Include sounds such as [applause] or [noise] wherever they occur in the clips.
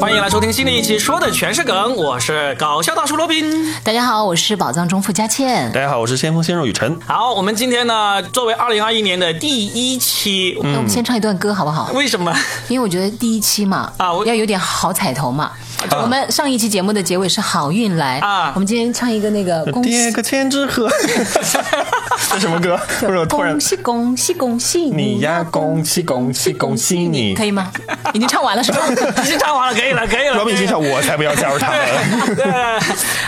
欢迎来收听新的一期，说的全是梗，我是搞笑大叔罗宾。大家好，我是宝藏中富佳倩。大家好，我是先锋鲜肉雨辰。好，我们今天呢，作为二零二一年的第一期，那我们先唱一段歌好不好？为什么？因为我觉得第一期嘛，啊我要有点好彩头嘛。[laughs] 我们上一期节目的结尾是好运来啊我们今天唱一个那个 [laughs] 恭个千纸鹤，[laughs] 这什么歌？不是突然恭喜恭喜恭喜你呀，恭喜恭喜恭喜你！可以吗？已经唱完了是吧？已经唱完了，可以了，可以了。罗敏心想，我才不要加入他们。对，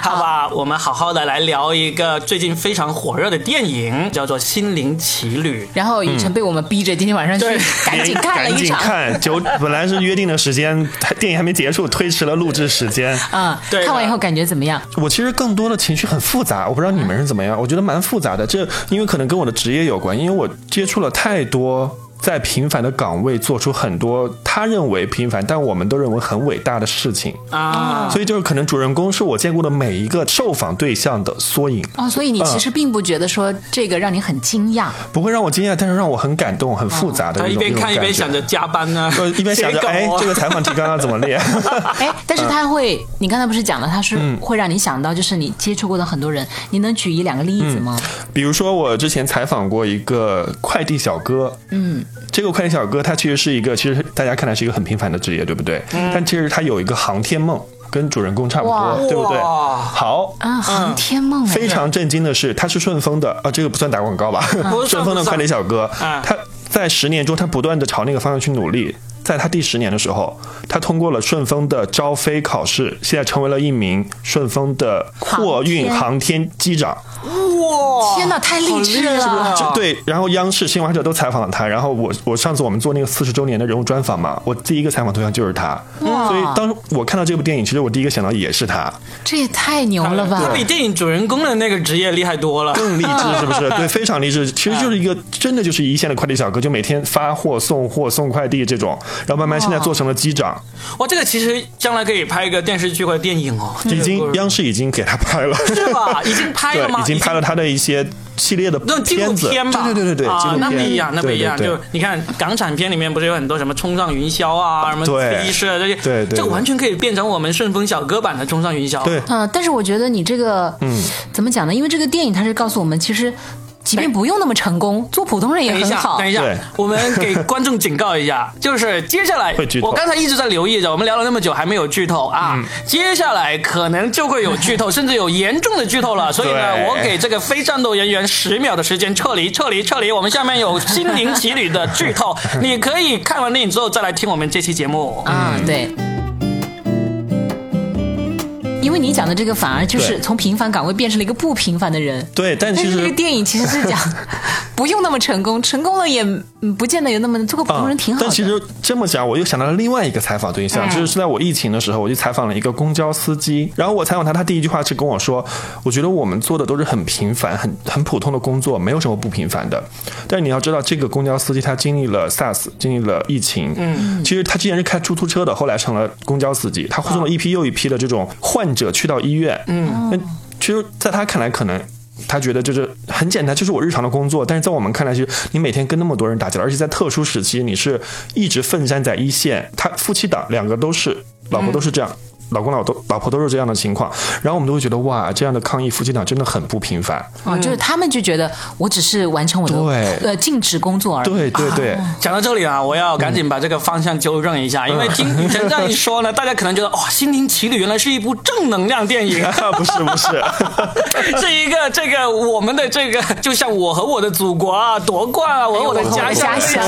好吧，我们好好的来聊一个最近非常火热的电影，叫做《心灵奇旅》。然后雨辰被我们逼着今天晚上去赶紧看了一场。紧看，九本来是约定的时间，电影还没结束，推迟了录制时间。[laughs] 啊，对看完以后感觉怎么样？我其实更多的情绪很复杂，我不知道你们是怎么样，我觉得蛮复杂的。这因为可能跟我的职业有关，因为我接触了太多在平凡的岗位做出很多他认为平凡，但我们都认为很伟大的事情，啊，所以就是可能主人公是我见过的每一个受访对象的缩影，哦，所以你其实并不觉得说这个让你很惊讶。不会让我惊讶，但是让我很感动、很复杂的他一一边看一边想着加班 [laughs] 呢呃，一边想着，哎啊，这个采访题刚刚怎么练？[laughs] 哎，但是他会，你刚才不是讲了，他是嗯。会让你想到，就是你接触过的很多人，你能举一两个例子吗？比如说，我之前采访过一个快递小哥，嗯，这个快递小哥他其实是一个，其实大家看来是一个很平凡的职业，对不对？但其实他有一个航天梦，跟主人公差不多，对不对？好。啊，航天梦哎非常震惊的是，他是顺丰的啊，这个不算打广告吧？顺丰的快递小哥啊，他在十年中，他不断的朝那个方向去努力。在他第十年的时候，他通过了顺丰的招飞考试，现在成为了一名顺丰的货运航天机长。哇！天哪，太励志了！啊对，然后央视新华社都采访了他，然后我我上次我们做那个四十周年的人物专访嘛，我第一个采访对象就是他，所以当我看到这部电影，其实我第一个想到也是他，这也太牛了吧！他比电影主人公的那个职业厉害多了。更励志是不是？[laughs] 对，非常励志，其实就是一个真的就是一线的快递小哥，就每天发货、送货、送快递这种，然后慢慢现在做成了机长，哇，这个其实将来可以拍一个电视剧或者电影哦。已经央视已经给他拍了，是吧？[laughs] 已经拍了吗？已经拍了他的一些系列的那种纪录片子，片吧，对对对对对，啊那不一样，那不一样。就你看港产片里面不是有很多什么冲上云霄啊，什么对飞车这些，对对对这个完全可以变成我们顺丰小哥版的冲上云霄。对嗯、但是我觉得你这个，嗯，怎么讲呢？因为这个电影它是告诉我们，其实即便不用那么成功，做普通人也等一下，很好等。一下对，我们给观众警告一下，[laughs] 就是接下来我刚才一直在留意着，我们聊了那么久还没有剧透啊，嗯接下来可能就会有剧透，[laughs] 甚至有严重的剧透了。所以呢，我给这个非战斗人员十秒的时间撤离，撤离，撤离。我们下面有心灵奇旅的剧透，[laughs] 你可以看完电影之后再来听我们这期节目。嗯，对。因为你讲的这个反而就是从平凡岗位变成了一个不平凡的人。对，但是这个实电影其实是讲 [laughs] 不用那么成功，成功了也嗯不见得有那么做个普通人挺好但其实这么讲，我又想到了另外一个采访对象，就是在我疫情的时候，我就采访了一个公交司机。然后我采访他，他第一句话是跟我说：“我觉得我们做的都是很平凡、很很普通的工作，没有什么不平凡的。但是你要知道，这个公交司机他经历了 SARS，经历了疫情，嗯，其实他之前是开出租车的，后来成了公交司机，他护送了一批又一批的这种患者去到医院，嗯，那其实在他看来，可能。他觉得就是很简单，就是我日常的工作。但是在我们看来，其实你每天跟那么多人打交道，而且在特殊时期，你是一直奋战在一线。他夫妻档两个都是，老婆都是这样。老公老都老婆都是这样的情况，然后我们都会觉得哇，这样的抗疫夫妻档真的很不平凡。啊，就是他们就觉得我只是完成我的对。呃尽职工作而已。对对对，[laughs] 讲到这里啊，我要赶紧把这个方向纠正一下，因为听这样一说呢，大家可能觉得哇，《心灵奇旅》原来是一部正能量电影，不 [laughs] 是不是，是 [laughs] 一个这个我们的这个，就像我和我的祖国啊，夺冠啊，我和我的家乡，家乡。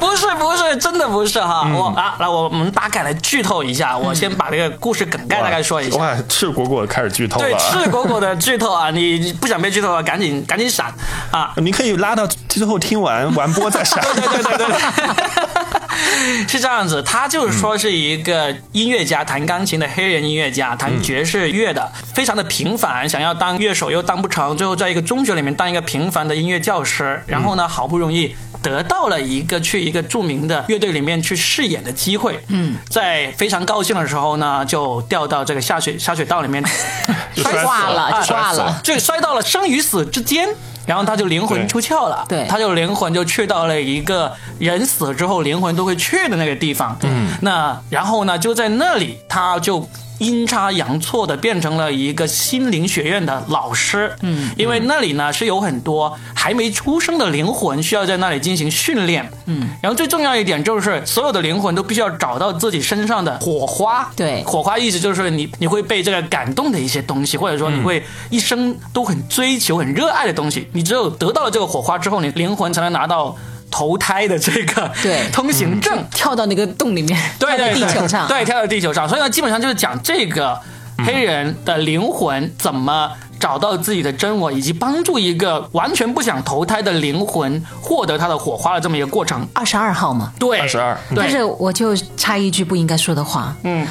不是不是，真的不是哈。我啊，来我们大概来剧透一下，我先把这个故事梗概大概说一下。哇，赤果果开始剧透了对，[laughs] 赤果果的剧透啊，你不想被剧透啊，赶紧赶紧闪啊！[laughs] 你可以拉到最后听完完播再闪。对对对对对，[laughs] 是这样子。他就是说是一个音乐家，弹钢琴的黑人音乐家，弹爵士乐的，非常的平凡，想要当乐手又当不成，最后在一个中学里面当一个平凡的音乐教师，然后呢，好不容易得到了一个去一个著名的乐队里面去饰演的机会。嗯，在非常高兴的时候呢，就掉到这个下水下水道里面，[laughs] 就摔挂了啊就挂了。就摔到了生与死之间。然后他就灵魂出窍了，对他就灵魂就去到了一个人死了之后灵魂都会去的那个地方，嗯，那然后呢就在那里他就。阴差阳错的变成了一个心灵学院的老师，嗯，因为那里呢是有很多还没出生的灵魂需要在那里进行训练，嗯，然后最重要一点就是所有的灵魂都必须要找到自己身上的火花，对。火花意思就是你你会被这个感动的一些东西，或者说你会一生都很追求、很热爱的东西，你只有得到了这个火花之后，你灵魂才能拿到投胎的这个对。通行证。跳到那个洞里面，对对，地球上，对，跳到地球上，所以呢，基本上就是讲这个黑人的灵魂怎么找到自己的真我，以及帮助一个完全不想投胎的灵魂获得他的火花的这么一个过程。二十二号嘛。对，二十二。但是，我就插一句不应该说的话，嗯，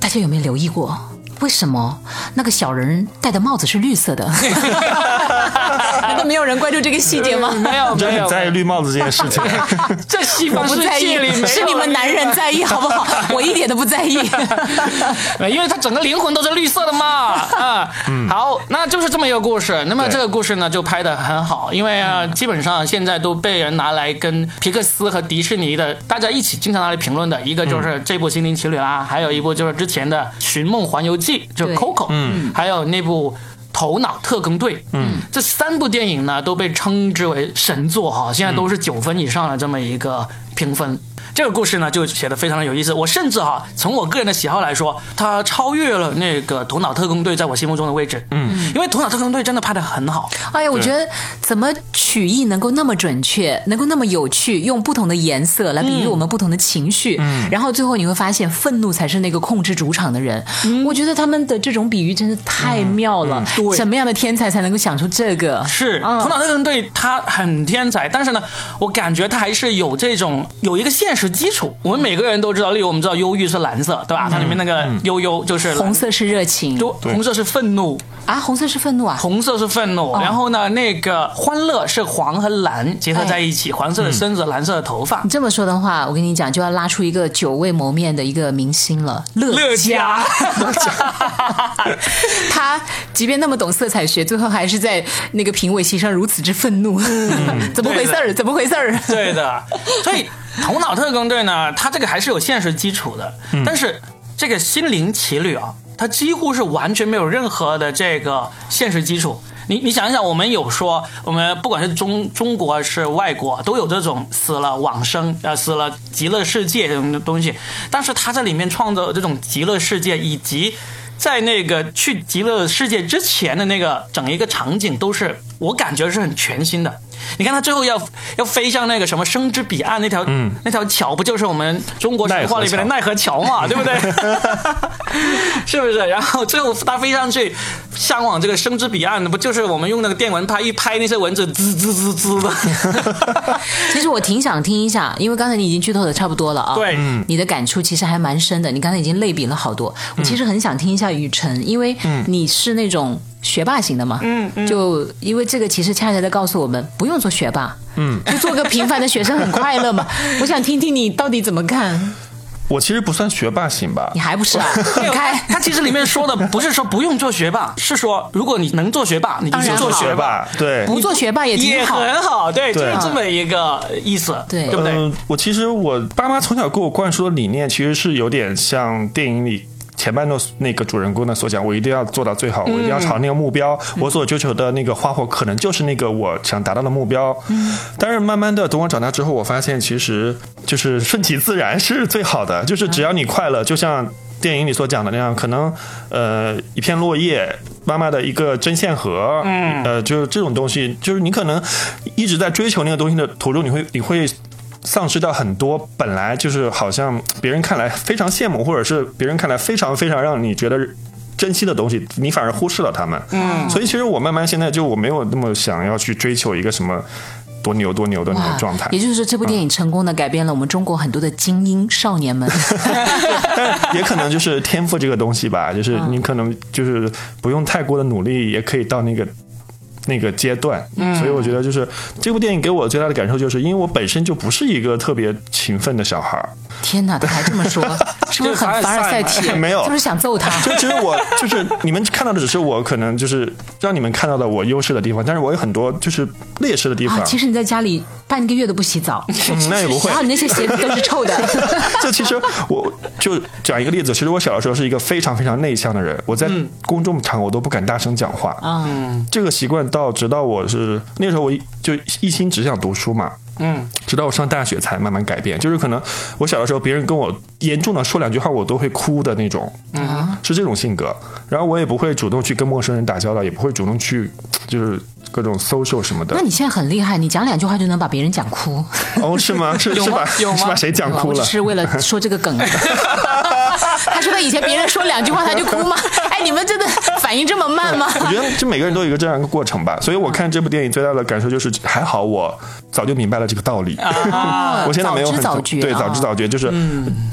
大家有没有留意过？为什么那个小人戴的帽子是绿色的？[laughs] 难道没有人关注这个细节吗？[laughs] 没有没有在意绿帽子这件事情。[laughs] 这西我方世不在意界里，是你们男人在意好不好？我一点都不在意。呃因为他整个灵魂都是绿色的嘛，啊，好，那就是这么一个故事。那么这个故事呢，就拍的很好，因为啊，基本上现在都被人拿来跟皮克斯和迪士尼的大家一起经常拿来评论的，一个就是这部《心灵奇旅》啦，还有一部就是之前的《寻梦环游记》，就是 Coco，嗯，还有那部。头脑特工队，嗯，这三部电影呢都被称之为神作哈，现在都是九分以上的这么一个评分。这个故事呢就写的非常的有意思，我甚至哈从我个人的喜好来说，它超越了那个《头脑特工队》在我心目中的位置，嗯，因为《头脑特工队》真的拍的很好，哎呀，我觉得怎么曲艺能够那么准确，能够那么有趣，用不同的颜色来比喻我们不同的情绪，嗯。然后最后你会发现，愤怒才是那个控制主场的人。嗯。我觉得他们的这种比喻真是太妙了。对。什么样的天才才能够想出这个？是《嗯头脑特工队》他很天才，但是呢，我感觉他还是有这种有一个现实基础。我们每个人都知道，例如我们知道忧郁是蓝色，对吧？它里面那个悠悠就是红，色是热情就红色是愤怒，啊，红色是愤怒啊。红色是愤怒，然后呢，那个欢乐是黄和蓝结合在一起，黄色的身子，蓝色的头发你。这么说的话，我跟你讲，就要拉出一个久未谋面的一个明星了，乐乐嘉 [laughs] 他即便那么懂色彩学，最后还是在那个评委席上如此之愤怒，[laughs] 怎么回事儿？怎么回事儿？对的，所以头脑特工队呢，它这个还是有现实基础的，但是这个心灵奇旅啊，它几乎是完全没有任何的这个现实基础。你你想一想，我们有说，我们不管是中中国是外国，都有这种死了往生，呃，死了极乐世界这种东西，但是他在里面创造这种极乐世界，以及在那个去极乐世界之前的那个整一个场景，都是我感觉是很全新的。你看他最后要要飞向那个什么生之彼岸那条、那条桥，不就是我们中国神话里面的奈何桥嘛，[laughs] 对不对？[laughs] 是不是？然后最后他飞上去，向往这个生之彼岸，不就是我们用那个电蚊拍一拍那些蚊子，滋滋滋滋的？[laughs] 其实我挺想听一下，因为刚才你已经剧透的差不多了啊。对嗯你的感触其实还蛮深的。你刚才已经类比了好多，我其实很想听一下雨辰，因为你是那种学霸型的嘛。嗯嗯就因为这个，其实恰恰在告诉我们，不用做学霸，嗯，就做个平凡的学生很快乐嘛。[laughs] 我想听听你到底怎么看？我其实不算学霸型吧你，还不是啊？[laughs] 你开。他其实里面说的不是说不用做学霸，[laughs] 是说如果你能做学霸，你就去当然好做学霸。对。不做学霸也也挺好。很好，对，就是这么一个意思，对对不对？嗯，我其实我爸妈从小给我灌输的理念，其实是有点像电影里。前半段那个主人公呢所讲，我一定要做到最好，我一定要朝那个目标，我所追求的那个花火可能就是那个我想达到的目标。但是慢慢的，等我长大之后，我发现其实就是顺其自然是最好的，[laughs] 就是只要你快乐，就像。电影里所讲的那样，可能呃一片落叶，妈妈的一个针线盒，嗯，呃，就是这种东西，就是你可能一直在追求那个东西的途中，你会你会丧失掉很多本来就是好像别人看来非常羡慕，或者是别人看来非常非常让你觉得。珍惜的东西，你反而忽视了他们。嗯，所以其实我慢慢现在就我没有那么想要去追求一个什么多牛多牛的那种状态也。就是说，这部电影成功的改变了我们中国很多的精英少年们。[laughs] 但也可能就是天赋这个东西吧，就是嗯你可能就是不用太过的努力，也可以到那个那个阶段。嗯所以我觉得就是这部电影给我最大的感受，就是因为我本身就不是一个特别勤奋的小孩儿，天哪，他还这么说，[laughs] 是不是很凡尔赛体？[laughs] 没有就是想揍他？就其实我 [laughs] 就是你们看到的只是我可能就是让你们看到的我优势的地方，但是我有很多就是劣势的地方。啊，其实你在家里半个月都不洗澡，嗯那也不会然后你那些鞋子都是臭的。就其实我就讲一个例子，其实我小的时候是一个非常非常内向的人，我在公众场合我都不敢大声讲话。嗯，这个习惯到直到我是那时候我就一心只想读书嘛，嗯，直到我上大学才慢慢改变。就是可能我小的时候别人跟我严重的说两句话，我都会哭的那种，嗯，是这种性格。然后我也不会主动去跟陌生人打交道，也不会主动去就是各种 social 什么的那。你现在很厉害，你讲两句话就能把别人讲哭。哦，是吗？[laughs] 是是把有吗 [laughs] 是把谁讲哭了？是为了说这个梗。[laughs] 他说他以前别人说两句话他就哭吗？哎，你们真的反应这么慢吗？[laughs] 我觉得就每个人都有一个这样一个过程吧，所以我看这部电影最大的感受就是，还好我早就明白了这个道理。啊 [laughs] 我现在没有很早知早觉对啊早知早觉，就是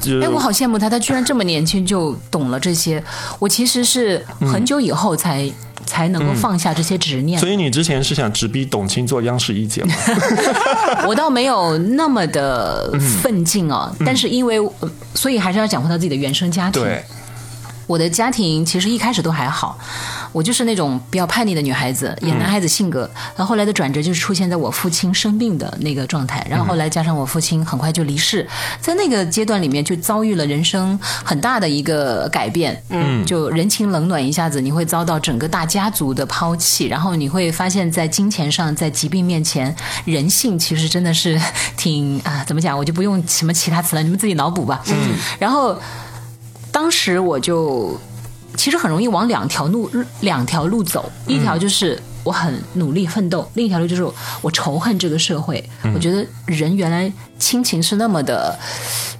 就是哎，我好羡慕他，他居然这么年轻就懂了这些。我其实是很久以后才、才能够放下这些执念。所以你之前是想直逼董卿做央视一姐吗？[laughs] 我倒没有那么的奋进哦，但是因为，呃所以还是要讲回到自己的原生家庭。对，我的家庭其实一开始都还好，我就是那种比较叛逆的女孩子，演男孩子性格。然后后来的转折就是出现在我父亲生病的那个状态，然后后来加上我父亲很快就离世，在那个阶段里面就遭遇了人生很大的一个改变。嗯，就人情冷暖一下子，你会遭到整个大家族的抛弃，然后你会发现在金钱上，在疾病面前，人性其实真的是 [laughs] 挺啊，怎么讲？我就不用什么其他词了，你们自己脑补吧。嗯，然后。当时我就其实很容易往两条路两条路走，一条就是我很努力奋斗，另一条路就是我仇恨这个社会。我觉得人原来亲情是那么的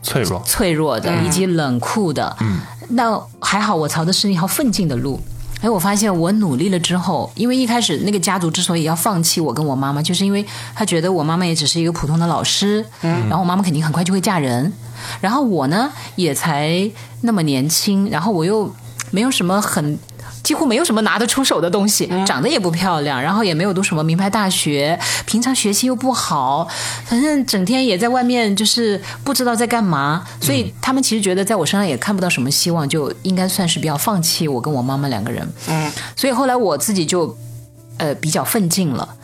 脆弱。脆弱的，以及冷酷的。嗯，那还好，我朝的是一条奋进的路。哎，我发现我努力了之后，因为一开始那个家族之所以要放弃我跟我妈妈，就是因为他觉得我妈妈也只是一个普通的老师，嗯，然后我妈妈肯定很快就会嫁人，然后我呢也才那么年轻，然后我又没有什么很。几乎没有什么拿得出手的东西，长得也不漂亮，然后也没有读什么名牌大学，平常学习又不好，反正整天也在外面就是不知道在干嘛，所以他们其实觉得在我身上也看不到什么希望，就应该算是比较放弃我跟我妈妈两个人。嗯，所以后来我自己就呃比较奋进了。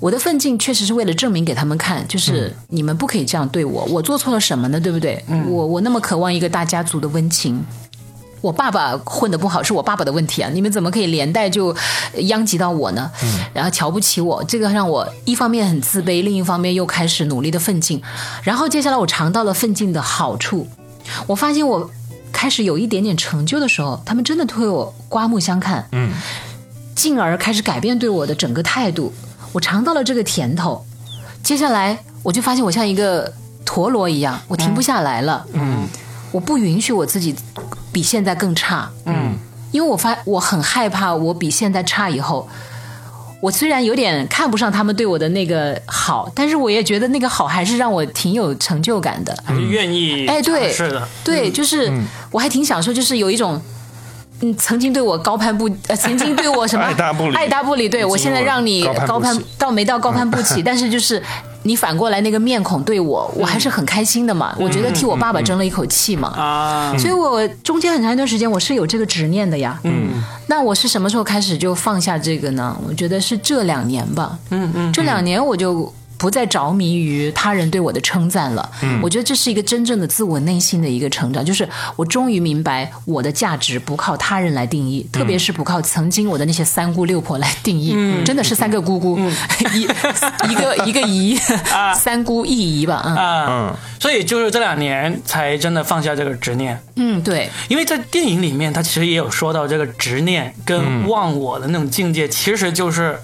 我的奋进确实是为了证明给他们看，就是你们不可以这样对我，我做错了什么呢？对不对？我我那么渴望一个大家族的温情，我爸爸混得不好是我爸爸的问题啊！你们怎么可以连带就殃及到我呢？然后瞧不起我，这个让我一方面很自卑，另一方面又开始努力的奋进。然后接下来我尝到了奋进的好处，我发现我开始有一点点成就的时候，他们真的对我刮目相看，嗯，进而开始改变对我的整个态度。我尝到了这个甜头，接下来我就发现我像一个陀螺一样，我停不下来了，嗯，我不允许我自己比现在更差，嗯，因为我发我很害怕我比现在差以后。我虽然有点看不上他们对我的那个好，但是我也觉得那个好还是让我挺有成就感的。还是愿意哎，对，是的，对，就是、我还挺享受，就是有一种。嗯，曾经对我高攀不，呃，[laughs] 曾经对我什么爱答不理爱答不理。对我现在让你高攀，倒没到高攀不起，[laughs] 但是就是你反过来那个面孔对我，我还是很开心的嘛。我觉得替我爸爸争了一口气嘛。啊，所以我中间很长一段时间我是有这个执念的呀。嗯，那我是什么时候开始就放下这个呢？我觉得是这两年吧。嗯嗯，这两年我就。不再着迷于他人对我的称赞了，嗯，我觉得这是一个真正的自我内心的一个成长，就是我终于明白我的价值不靠他人来定义，特别是不靠曾经我的那些三姑六婆来定义，真的是三个姑姑，[laughs] 一一个一个姨，三姑一姨吧，嗯。啊，所以就是这两年才真的放下这个执念，嗯，对，因为在电影里面，他其实也有说到这个执念跟忘我的那种境界，其实就是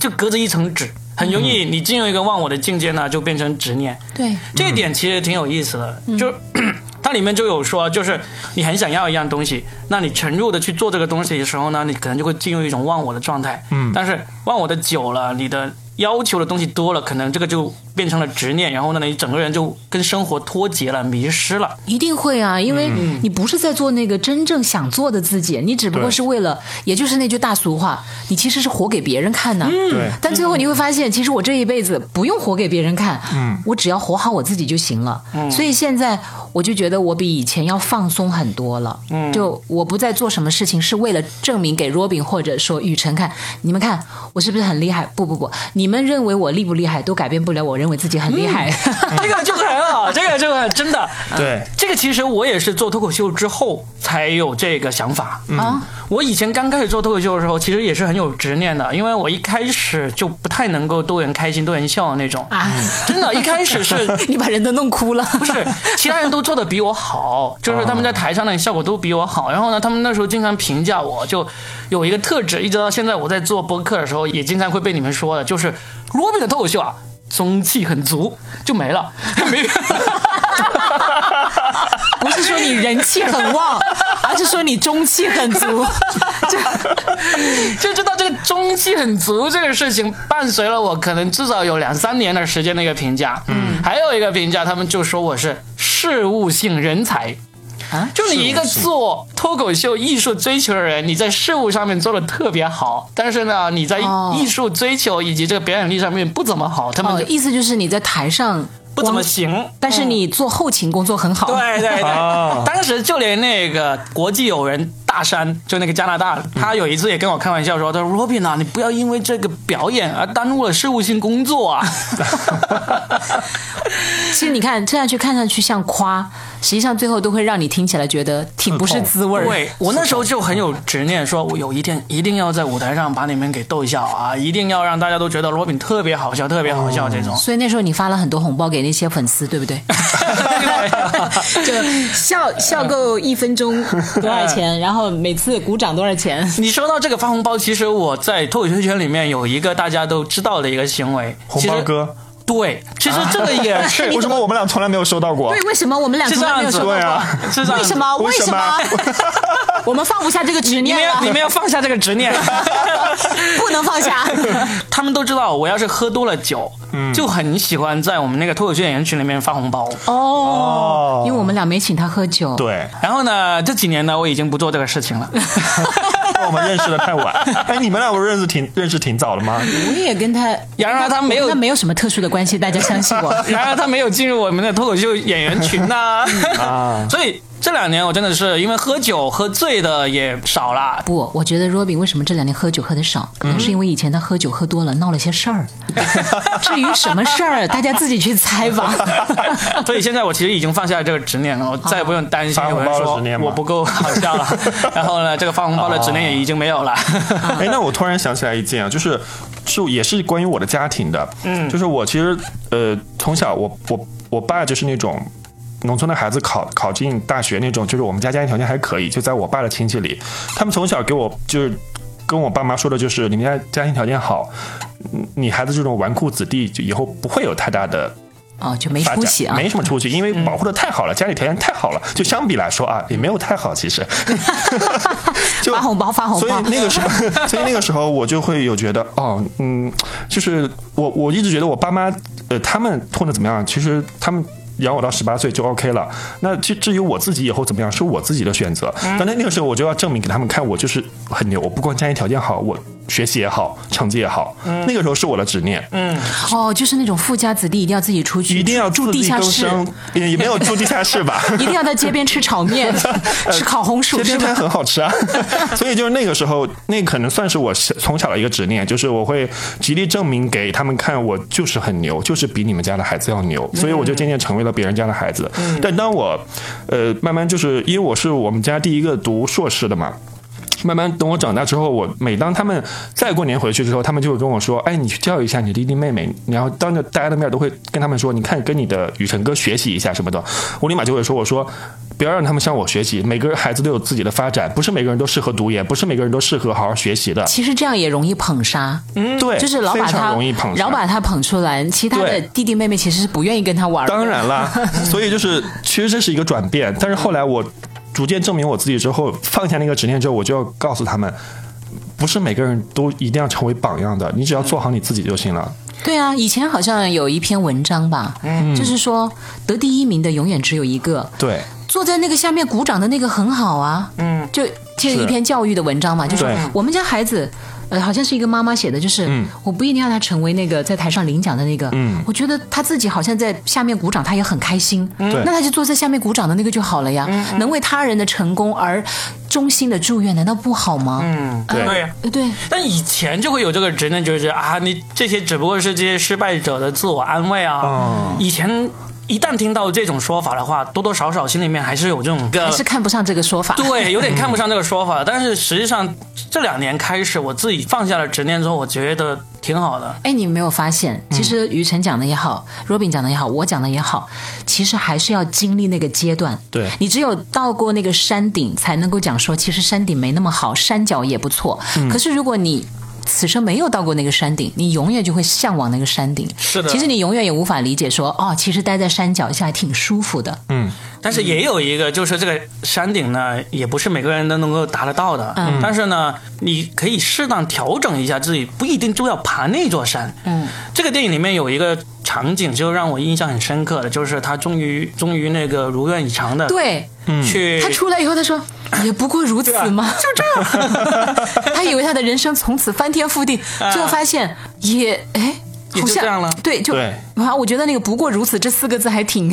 就隔着一层纸，很容易你进入一个忘我的境界呢，就变成执念。对，这一点其实挺有意思的，就 [coughs] 它里面就有说，就是你很想要一样东西，那你沉入的去做这个东西的时候呢，你可能就会进入一种忘我的状态。嗯，但是忘我的久了，你的要求的东西多了，可能这个就变成了执念，然后呢，你整个人就跟生活脱节了，迷失了。一定会啊，因为你不是在做那个真正想做的自己，你只不过是为了，也就是那句大俗话，你其实是活给别人看的。对但最后你会发现，其实我这一辈子不用活给别人看，嗯，我只要活好我自己就行了。嗯，所以现在我就觉得我比以前要放松很多了。嗯，就我不再做什么事情是为了证明给 Robin 或者说雨辰看，你们看我是不是很厉害？不不不，你们认为我厉不厉害，都改变不了我认为自己很厉害。[laughs] 这个就很好，[laughs] 这个就很真的。对这个其实我也是做脱口秀之后才有这个想法。啊，我以前刚开始做脱口秀的时候，其实也是很有执念的，因为我一开始就不太能够逗人开心、逗人笑的那种。啊，真的，一开始是 [laughs] 你把人都弄哭了。不是，其他人都做的比我好，就是他们在台上的效果都比我好。然后呢，他们那时候经常评价我，就有一个特质，一直到现在我在做播客的时候，也经常会被你们说的，就是罗宾的脱口秀啊，中气很足，就没了，[laughs] 没。[laughs] 不是说你人气很旺，而是说你中气很足。[laughs] 就就知道这个中气很足这个事情伴随了我可能至少有两三年的时间的一个评价。嗯，还有一个评价，他们就说我是事务性人才。啊，就你一个做脱口秀艺术追求的人，你在事物上面做的特别好，但是呢，你在哦艺术追求以及这个表演力上面不怎么好，他们哦，意思就是你在台上不怎么，行。但是你做后勤工作很好。对对对，啊当时就连那个国际友人大山，就那个加拿大，他有一次也跟我开玩笑说：“他说 Robin 啊，你不要因为这个表演而耽误了事务性工作啊。[laughs] [laughs] 其实你看，这样去看上去像夸，实际上最后都会让你听起来觉得挺不是滋味”儿。对我那时候就很有执念，说我有一天一定要在舞台上把你们给逗笑啊，一定要让大家都觉得 Robin 特别好笑，特别好笑这种。所以那时候你发了很多红包给那些粉丝，对不对？就 [laughs] 笑笑够一分钟多少钱，然后每次鼓掌多少钱？你说到这个发红包，其实我在脱口秀圈里面有一个大家都知道的一个行为，红其实包哥，对，其实这个也是 [laughs] 为什么我们俩从来没有收到过对，？为什么我们俩是这样子，从来没有收到对啊过？是这样子为什？么？为什为什么么？[laughs] 我们放不下这个执念了们要你，们要放下这个执念。[laughs] [laughs] 不能放下。[laughs] 他们都知道，我要是喝多了酒，就很喜欢在我们那个脱口秀演员群里面发红包。哦，因为我们俩没请他喝酒。对，然后呢，这几年呢，我已经不做这个事情了。[laughs] 我们认识的太晚。哎，你们俩不是认识挺认识挺早的吗？我也跟他，然而他没有他没有什么特殊的关系，大家相信我。然而他没有进入我们的脱口秀演员群呐、啊所以这两年我真的是因为喝酒喝醉的也少了。不，我觉得 Robin 为什么这两年喝酒喝的少，可能是因为以前他喝酒喝多了，闹了些事儿。[laughs] 至于什么事儿，大家自己去猜吧。[laughs] 所以现在我其实已经放下这个执念了，我再也不用担心发红包的有人说执念吗我不够好笑了。[laughs] 然后呢，这个发红包的执念也已经没有了。哎，那我突然想起来一件啊，就是是也是关于我的家庭的，嗯，就是我其实呃从小我我我爸就是那种。农村的孩子考考进大学那种，就是我们家家庭条件还可以，就在我爸的亲戚里，他们从小给我就是跟我爸妈说的就是，你们家家庭条件好，嗯你孩子这种纨绔子弟，就以后不会有太大的哦，就没出息啊。没什么出息，因为保护的太好了，家里条件太好了，就相比来说啊，也没有太好，其实。[laughs] 就发红包发红包所以那个时候，[laughs] 所以那个时候我就会有觉得，哦，嗯，就是我我一直觉得我爸妈，呃，他们混的怎么样，其实他们。养我到十八岁就 OK 了。那至至于我自己以后怎么样，是我自己的选择。但那那个时候我就要证明给他们看，我就是很牛。我不光家庭条件好，我学习也好，成绩也好。那个时候是我的执念。嗯哦，就是那种富家子弟一定要自己出去，一定要住地下室，也也没有住地下室吧？[laughs] 一定要在街边吃炒面，[laughs] 吃烤红薯？街边摊很好吃啊，[laughs] 所以就是那个时候，那可能算是我小从小的一个执念，就是我会极力证明给他们看，我就是很牛，就是比你们家的孩子要牛，所以我就渐渐成为了别人家的孩子。但当我呃慢慢就是因为我是我们家第一个读硕士的嘛。慢慢等我长大之后，我每当他们再过年回去之后，他们就会跟我说：“哎，你去教育一下你弟弟妹妹。”然后当着大家的面都会跟他们说：“你看，跟你的雨辰哥学习一下什么的。”我立马就会说：“我说不要让他们向我学习，每个孩子都有自己的发展，不是每个人都适合读研，不是每个人都适合好好学习的。其实这样也容易捧杀，嗯，对，就是老把他容易捧杀老把他捧出来，其他的弟弟妹妹其实是不愿意跟他玩的。当然啦，所以就是其实这是一个转变，但是后来我逐渐证明我自己之后，放下那个执念之后，我就要告诉他们，不是每个人都一定要成为榜样的，你只要做好你自己就行了。对啊，以前好像有一篇文章吧，就是说得第一名的永远只有一个，对，坐在那个下面鼓掌的那个很好啊，嗯，就这是一篇教育的文章嘛，就是我们家孩子。呃，好像是一个妈妈写的，就是、我不一定要他成为那个在台上领奖的那个，嗯。我觉得他自己好像在下面鼓掌，他也很开心，对。那他就坐在下面鼓掌的那个就好了呀，能为他人的成功而衷心的祝愿，难道不好吗？嗯，对。对。呃，对，但以前就会有这个执念，就是啊，你这些只不过是这些失败者的自我安慰啊。哦。以前一旦听到这种说法的话，多多少少心里面还是有这种个还是看不上这个说法。对，[laughs] 有点看不上这个说法。但是实际上这两年开始，我自己放下了执念之后，我觉得挺好的。哎，你没有发现，其实于晨讲的也好，Robin 讲的也好，我讲的也好，其实还是要经历那个阶段。对你只有到过那个山顶，才能够讲说，其实山顶没那么好，山脚也不错。可是如果你此生没有到过那个山顶，你永远就会向往那个山顶。是的其实你永远也无法理解说，哦，其实待在山脚下挺舒服的。嗯，但是也有一个，就是这个山顶呢，也不是每个人都能够达得到的。嗯但是呢，你可以适当调整一下自己，不一定就要爬那座山。嗯，这个电影里面有一个场景，就让我印象很深刻的，就是他终于终于那个如愿以偿的对去他出来以后，他说。也不过如此嘛？就这样，[laughs] 他以为他的人生从此翻天覆地，最后发现也哎，也好像就这样了。对，就对。啊，我觉得那个“不过如此”这四个字还挺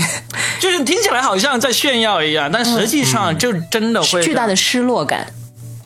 就是听起来好像在炫耀一样，但实际上就真的会巨大的失落感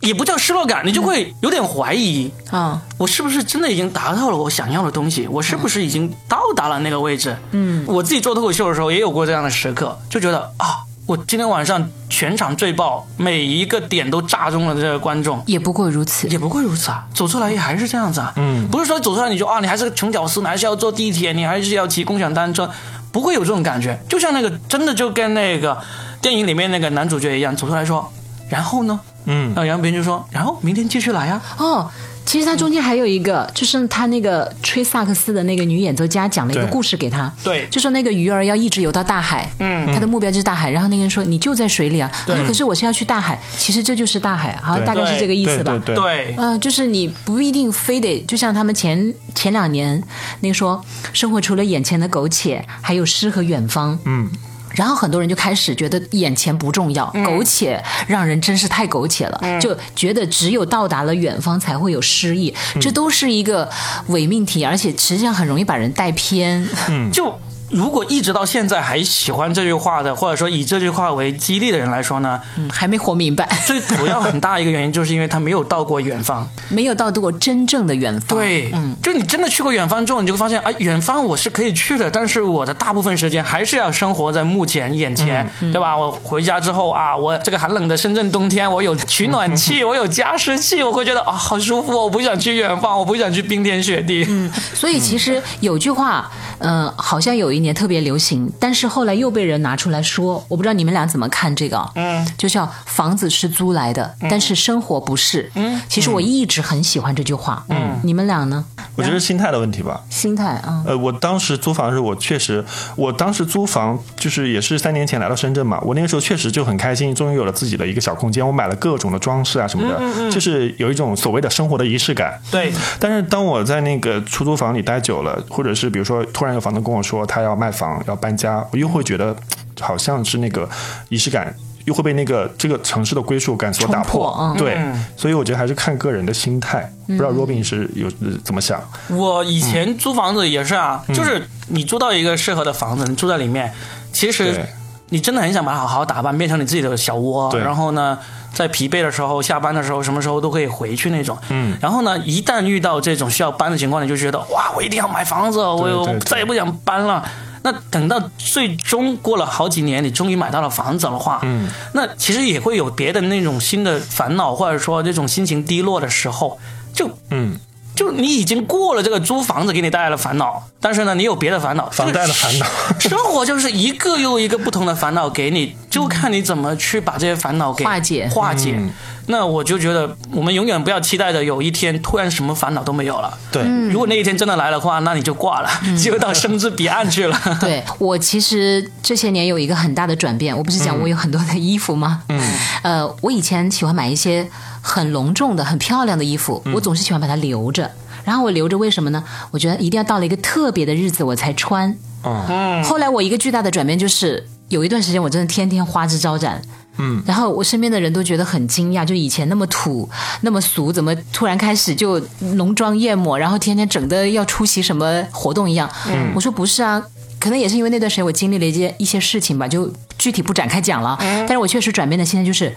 也不叫失落感，你就会有点怀疑，啊。我是不是真的已经达到了我想要的东西？我是不是已经到达了那个位置？嗯，我自己做脱口秀的时候也有过这样的时刻，就觉得啊，我今天晚上全场最爆，每一个点都炸中了这个观众。也不过如此。也不过如此啊，走出来也还是这样子啊。嗯，不是说走出来你就啊，你还是个穷屌丝，你还是要坐地铁，你还是要骑共享单车，不会有这种感觉。就像那个真的就跟那个电影里面那个男主角一样，走出来说，然后呢？嗯。啊，然后杨平就说，然后明天继续来啊。哦，其实他中间还有一个，就是他那个吹萨克斯的那个女演奏家讲了一个故事给他，对。就说那个鱼儿要一直游到大海，嗯。他的目标就是大海，然后那个人说你就在水里啊，他说可是我是要去大海，其实这就是大海，好像大概是这个意思吧。对对对，对，呃，就是你不一定非得，就像他们前前两年那个说，生活除了眼前的苟且，还有诗和远方。嗯，然后很多人就开始觉得眼前不重要，苟且让人真是太苟且了，就觉得只有到达了远方才会有诗意，这都是一个伪命题，而且实际上很容易把人带偏。[laughs] 就如果一直到现在还喜欢这句话的，或者说以这句话为激励的人来说呢，嗯，还没活明白，最主要很大一个原因就是因为他没有到过远方。没有到过真正的远方。对，嗯，就你真的去过远方之后，你就会发现，啊，远方我是可以去的，但是我的大部分时间还是要生活在目前眼前，对吧？我回家之后啊，我这个寒冷的深圳冬天，我有取暖器，我有加湿器，我会觉得啊，好舒服，我不想去远方，我不想去冰天雪地。嗯，所以其实有句话，嗯、好像有一年特别流行，但是后来又被人拿出来说，我不知道你们俩怎么看这个啊？嗯，就叫房子是租来的，但是生活不是。嗯，其实我一直很喜欢这句话。嗯，你们俩呢？我觉得心态的问题吧。心态啊，呃，我当时租房的时候，我确实，我当时租房就是也是三年前来到深圳嘛，我那个时候确实就很开心，终于有了自己的一个小空间，我买了各种的装饰啊什么的，就是有一种所谓的生活的仪式感。对，但是当我在那个出租房里待久了，或者是比如说突然有房东跟我说他要卖房要搬家，我又会觉得好像是那个仪式感。又会被那个这个城市的归属感所打破，破嗯对，所以我觉得还是看个人的心态。不知道 Robin 是有呃怎么想？我以前租房子也是啊，就是你租到一个适合的房子，你住在里面，其实你真的很想把它好好打扮，变成你自己的小窝。然后呢，在疲惫的时候、下班的时候，什么时候都可以回去那种。嗯。然后呢，一旦遇到这种需要搬的情况，你就觉得哇，我一定要买房子，我再也不想搬了。那等到最终过了好几年，你终于买到了房子的话，嗯，那其实也会有别的那种新的烦恼，或者说这种心情低落的时候，就嗯，就你已经过了这个租房子给你带来的烦恼，但是呢，你有别的烦恼，房贷的烦恼。生活就是一个又一个不同的烦恼给你，就看你怎么去把这些烦恼给化解。化解。嗯那我就觉得，我们永远不要期待着有一天突然什么烦恼都没有了。对，如果那一天真的来的话，那你就挂了，[laughs] 就到生之彼岸去了。[laughs] 对我其实这些年有一个很大的转变，我不是讲我有很多的衣服吗？嗯，[laughs] 呃，我以前喜欢买一些很隆重的、很漂亮的衣服，我总是喜欢把它留着。然后我留着为什么呢？我觉得一定要到了一个特别的日子我才穿。嗯，后来我一个巨大的转变就是，有一段时间我真的天天花枝招展。嗯，然后我身边的人都觉得很惊讶，就以前那么土、那么俗，怎么突然开始就浓妆艳抹，然后天天整的要出席什么活动一样？嗯，我说不是啊，可能也是因为那段时间我经历了一些一些事情吧，就具体不展开讲了。但是我确实转变的现在就是，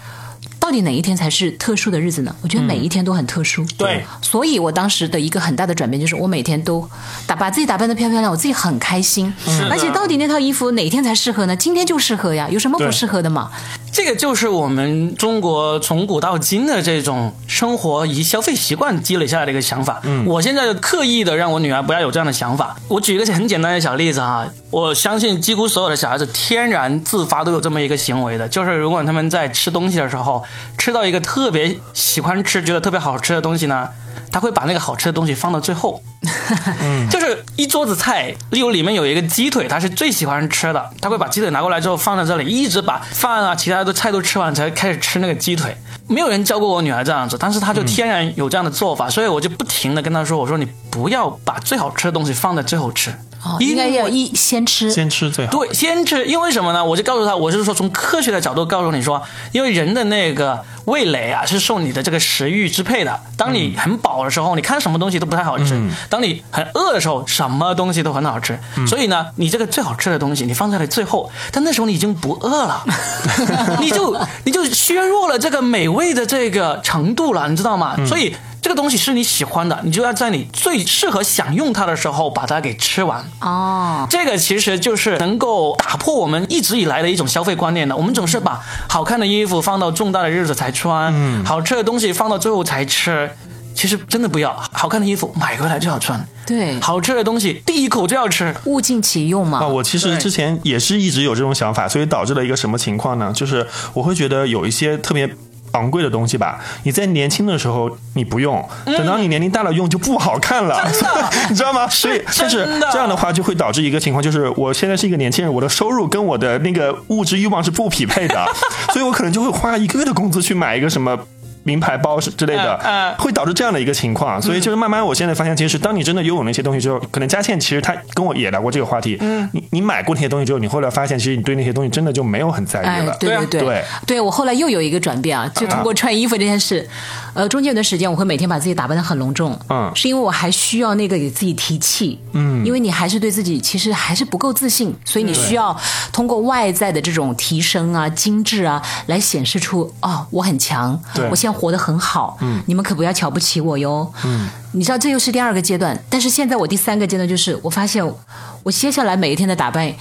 到底哪一天才是特殊的日子呢？我觉得每一天都很特殊。对所以我当时的一个很大的转变就是，我每天都打把自己打扮的漂漂亮，我自己很开心。而且到底那套衣服哪天才适合呢？今天就适合呀，有什么不适合的嘛？这个就是我们中国从古到今的这种生活以及消费习惯积累下来的一个想法。嗯，我现在刻意的让我女儿不要有这样的想法。我举一个很简单的小例子啊，我相信几乎所有的小孩子天然自发都有这么一个行为的，就是如果他们在吃东西的时候吃到一个特别喜欢吃、觉得特别好吃的东西呢，他会把那个好吃的东西放到最后。[laughs] 就是一桌子菜，例如里面有一个鸡腿，他是最喜欢吃的，他会把鸡腿拿过来之后放在这里，一直把饭啊、其他的菜都吃完，才开始吃那个鸡腿。没有人教过我女儿这样子，但是她就天然有这样的做法，所以我就不停的跟她说：“我说你不要把最好吃的东西放在最后吃，哦，应该要一先吃。先吃最好。对，先吃，因为什么呢？我就告诉他，我是说从科学的角度告诉你说，因为人的那个味蕾啊是受你的这个食欲支配的。当你很饱的时候，你看什么东西都不太好吃；当你很饿的时候，什么东西都很好吃。所以呢，你这个最好吃的东西你放在了最后，但那时候你已经不饿了，[laughs] 你就你就削弱了这个美味的这个程度了，你知道吗？所以。这个东西是你喜欢的，你就要在你最适合享用它的时候把它给吃完。哦，这个其实就是能够打破我们一直以来的一种消费观念的。我们总是把好看的衣服放到重大的日子才穿，嗯，好吃的东西放到最后才吃。其实真的不要，好看的衣服买回来就要穿，对，好吃的东西第一口就要吃。物尽其用嘛。啊，我其实之前也是一直有这种想法，所以导致了一个什么情况呢？就是我会觉得有一些特别。昂贵的东西吧，你在年轻的时候你不用，等到你年龄大了用就不好看了，[laughs] 你知道吗？所以，但是这样的话就会导致一个情况，就是我现在是一个年轻人，我的收入跟我的那个物质欲望是不匹配的，[laughs] 所以我可能就会花一个月的工资去买一个什么。名牌包是之类的，会导致这样的一个情况，所以就是慢慢我现在发现，其实当你真的拥有那些东西之后，可能佳倩其实她跟我也聊过这个话题，嗯，你你买过那些东西之后，你后来发现，其实你对那些东西真的就没有很在意哎了，，对啊。对对。对，我后来又有一个转变啊，就通过穿衣服这件事，呃，中间有段时间我会每天把自己打扮的很隆重，嗯。是因为我还需要那个给自己提气，嗯，因为你还是对自己其实还是不够自信，所以你需要通过外在的这种提升啊、精致啊，来显示出哦，我很强对，我现在活得很好，嗯，你们可不要瞧不起我哟，嗯，你知道这又是第二个阶段，但是现在我第三个阶段就是我发现我接下来每一天的打扮。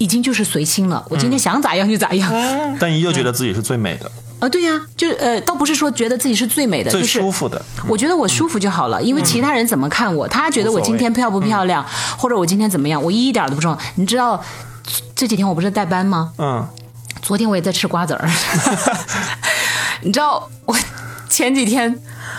已经就是随心了，我今天想咋样就咋样。但你又觉得自己是最美的、[laughs] 啊，对呀、就呃，倒不是说觉得自己是最美的，最舒服的，我觉得我舒服就好了，因为其他人怎么看我，他觉得我今天漂不漂亮，或者我今天怎么样，我一点都不重要。你知道这几天我不是代班吗？嗯，昨天我也在吃瓜子儿，[laughs] 你知道我前几天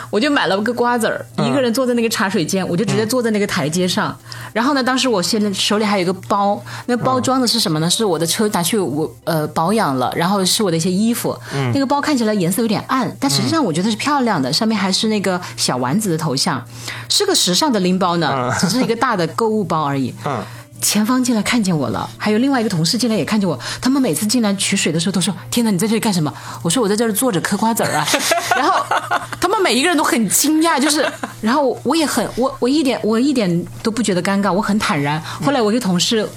我就买了个瓜子儿，一个人坐在那个茶水间，我就直接坐在那个台阶上。然后呢，当时我现在手里还有一个包，那包装的是什么呢？是我的车拿去我呃保养了，然后是我的一些衣服。那个包看起来颜色有点暗，但实际上我觉得是漂亮的，上面还是那个小丸子的头像，是个时尚的拎包呢，只是一个大的购物包而已。嗯前方进来看见我了，还有另外一个同事进来也看见我。他们每次进来取水的时候都说：“天哪，你在这里干什么？”我说：“我在这儿坐着嗑瓜子儿啊。” [laughs] 然后他们每一个人都很惊讶，就是，然后我也很我我一点我一点都不觉得尴尬，我很坦然。后来我一个同事。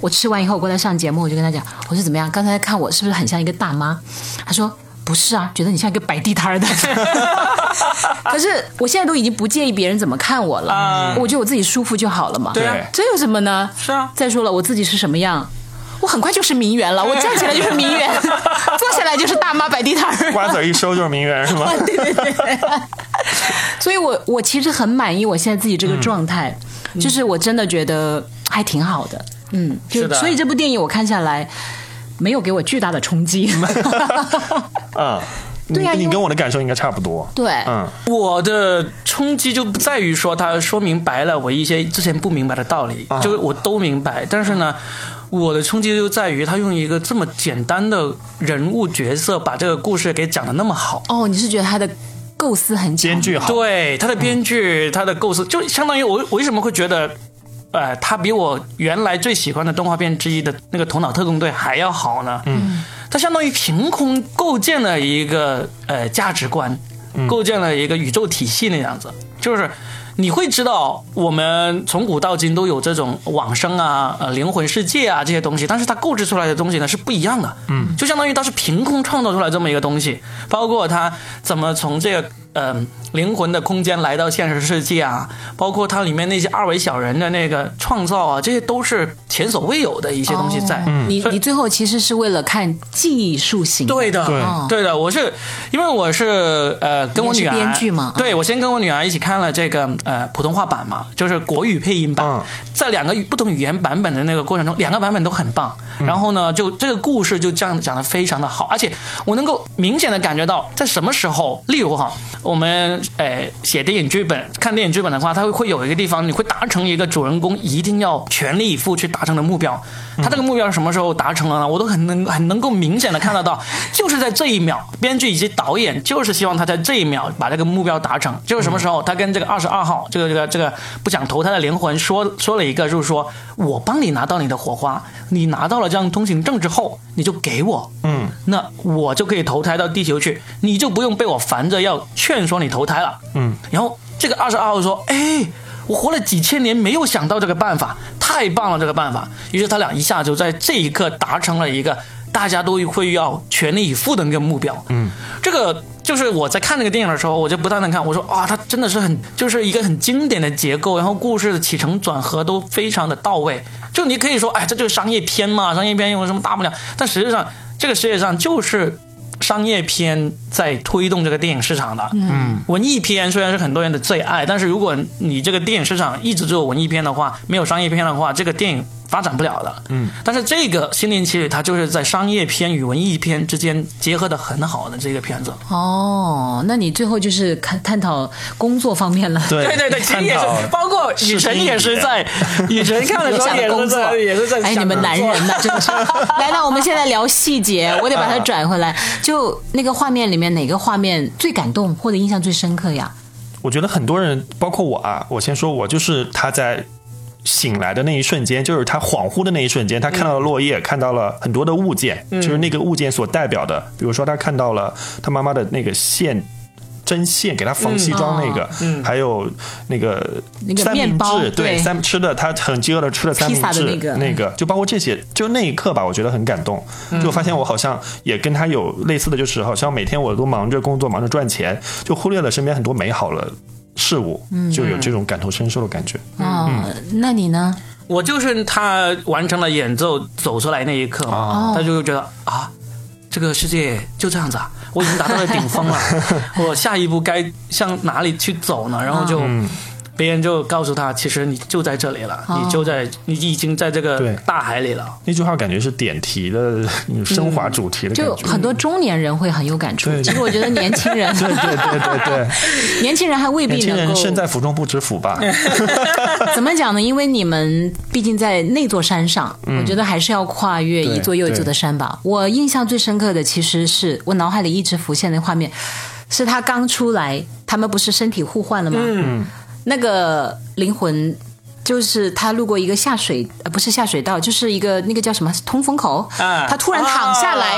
我吃完以后，我过来上节目，我就跟他讲，我说怎么样？刚才看我是不是很像一个大妈？他说不是啊，觉得你像一个摆地摊儿的。[laughs] 可是我现在都已经不介意别人怎么看我了，我觉得我自己舒服就好了嘛。对啊这有什么呢？是啊再说了，我自己是什么样，我很快就是名媛了。我站起来就是名媛，[laughs] 坐下来就是大妈摆地摊儿。瓜子儿一收就是名媛是吗？[laughs] 对对对。所以我我其实很满意我现在自己这个状态，就是我真的觉得还挺好的。嗯，就是所以这部电影我看下来。没有给我巨大的冲击，嗯，[laughs] 对呀你你跟我的感受应该差不多。对，嗯，我的冲击就不在于说他说明白了我一些之前不明白的道理，就是我都明白。但是呢，我的冲击就在于他用一个这么简单的人物角色把这个故事给讲的那么好。哦，你是觉得他的构思很强，编剧好，对他的编剧，他的构思，就相当于我我为什么会觉得，呃，它比我原来最喜欢的动画片之一的那个《头脑特工队》还要好呢？嗯，他相当于凭空构建了一个呃价值观，构建了一个宇宙体系那样子，就是。你会知道，我们从古到今都有这种往生啊、呃灵魂世界啊这些东西，但是它构置出来的东西呢是不一样的，嗯，就相当于它是凭空创造出来这么一个东西，包括它怎么从这个呃灵魂的空间来到现实世界啊，包括它里面那些二维小人的那个创造啊，这些都是前所未有的一些东西在。哦你你最后其实是为了看技术型，对的，对哦对的，我是因为我是呃跟我女儿编剧嘛对我先跟我女儿一起看了这个呃普通话版嘛，就是国语配音版，嗯。在两个不同语言版本的那个过程中，两个版本都很棒。然后呢，就这个故事就这样讲的非常的好，而且我能够明显的感觉到在什么时候，例如哈，我们呃写电影剧本、看电影剧本的话，它会会有一个地方，你会达成一个主人公一定要全力以赴去达成的目标。他这个目标是什么时候达成了呢？我都很能很能够明显的看得到，[laughs] 就是在这一秒，编剧以及导演就是希望他在这一秒把这个目标达成。就是什么时候，他跟这个二十二号这个这个这个不想投胎的灵魂说说了一个，就是说我帮你拿到你的火花，你拿到了这张通行证之后，你就给我，嗯，那我就可以投胎到地球去，你就不用被我烦着要劝说你投胎了，嗯，然后这个二十二号说，哎。我活了几千年，没有想到这个办法，太棒了！这个办法，于是他俩一下就在这一刻达成了一个大家都会要全力以赴的一个目标。嗯，这个就是我在看那个电影的时候，我就不断的看，我说啊，它真的是很，就是一个很经典的结构，然后故事的起承转合都非常的到位。就你可以说，哎，这就是商业片嘛，商业片有什么大不了？但实际上，这个世界上就是。商业片在推动这个电影市场的，嗯，文艺片虽然是很多人的最爱，但是如果你这个电影市场一直只有文艺片的话，没有商业片的话，这个电影发展不了的，嗯。但是这个《心灵奇旅》它就是在商业片与文艺片之间结合的很好的这个片子，哦，那你最后就是探探讨工作方面了。[laughs] 对对对对，其实也是，包括雨辰也是在，雨辰看的时候也是在，也是在想哎，你们男人呐，真的是。[laughs] 来，那我们现在聊细节，我得把它转回来。就那个画面里面，哪个画面最感动或者印象最深刻呀？我觉得很多人，包括我啊，我先说，我就是他在醒来的那一瞬间，就是他恍惚的那一瞬间，他看到了落叶，看到了很多的物件，就是那个物件所代表的，比如说他看到了他妈妈的那个线。针线给他缝西装那个，还有那个三明治，对三吃的他很饥饿的吃了三明治，那个。那个就包括这些，就那一刻吧，我觉得很感动。就发现我好像也跟他有类似的，就是好像每天我都忙着工作，忙着赚钱，就忽略了身边很多美好的事物，就有这种感同身受的感觉。哦，那你呢？我就是他完成了演奏走出来那一刻嘛，他就觉得啊，这个世界就这样子啊，我已经达到了顶峰了，[laughs] 我下一步该向哪里去走呢？然后就。别人就告诉他，其实你就在这里了，哦你就在，你已经在这个大海里了。那句话感觉是点题的升华主题的感觉。就很多中年人会很有感触。其实我觉得年轻人，对对对对对，[laughs] 年轻人还未必能够人身在福中不知福吧？[laughs] 怎么讲呢？因为你们毕竟在那座山上，我觉得还是要跨越一座又一座的山吧。我印象最深刻的，其实是我脑海里一直浮现的画面，是他刚出来，他们不是身体互换了吗？嗯，那个灵魂。就是他路过一个下水，呃，不是下水道，就是一个那个叫什么通风口，啊他突然躺下来，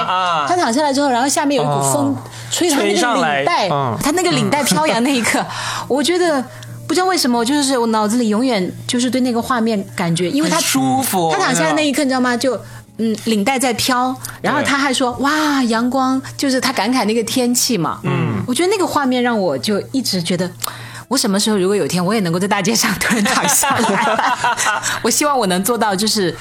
他躺下来之后，然后下面有一股风、哦吹他那个领带，嗯他那个领带飘扬那一刻，[laughs] 我觉得不知道为什么，我就是我脑子里永远就是对那个画面感觉，因为他舒服他躺下来那一刻，你知道吗？就嗯，领带在飘，然后他还说哇，阳光，就是他感慨那个天气嘛。嗯，我觉得那个画面让我就一直觉得。我什么时候如果有一天我也能够在大街上 [laughs] 突然躺下来，我希望我能做到，就是